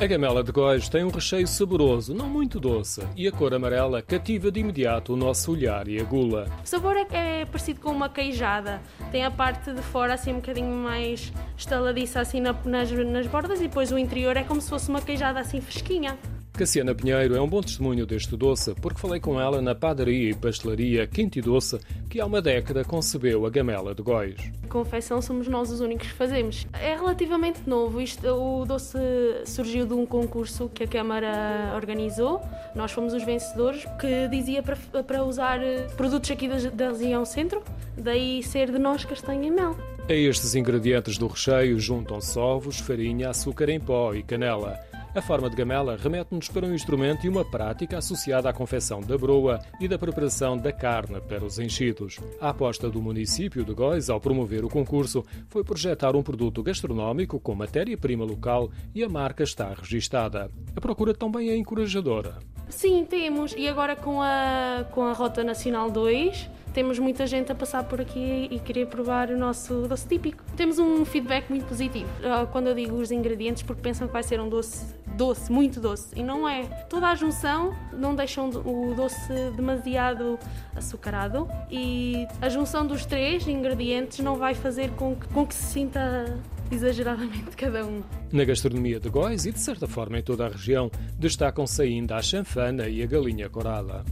A gamela de Góis tem um recheio saboroso, não muito doce, e a cor amarela cativa de imediato o nosso olhar e a gula. O sabor é, é parecido com uma queijada. Tem a parte de fora assim um bocadinho mais estaladiça assim nas, nas bordas e depois o interior é como se fosse uma queijada assim fresquinha. Cassiana Pinheiro é um bom testemunho deste doce, porque falei com ela na padaria e pastelaria Quinto e Doce, que há uma década concebeu a gamela de Góis. Confecção somos nós os únicos que fazemos. É relativamente novo. Isto, o doce surgiu de um concurso que a Câmara organizou. Nós fomos os vencedores, que dizia para, para usar produtos aqui da, da região centro, daí ser de nós castanha e mel. A estes ingredientes do recheio juntam-se ovos, farinha, açúcar em pó e canela. A forma de gamela remete-nos para um instrumento e uma prática associada à confecção da broa e da preparação da carne para os enchidos. A aposta do município de Góis ao promover o concurso foi projetar um produto gastronómico com matéria-prima local e a marca está registada. A procura também é encorajadora. Sim, temos. E agora com a, com a Rota Nacional 2, temos muita gente a passar por aqui e querer provar o nosso doce típico. Temos um feedback muito positivo ah, quando eu digo os ingredientes, porque pensam que vai ser um doce doce, muito doce. E não é. Toda a junção não deixa o doce demasiado açucarado e a junção dos três ingredientes não vai fazer com que, com que se sinta exageradamente cada um. Na gastronomia de Góis e de certa forma em toda a região destacam-se ainda a chanfana e a galinha corada.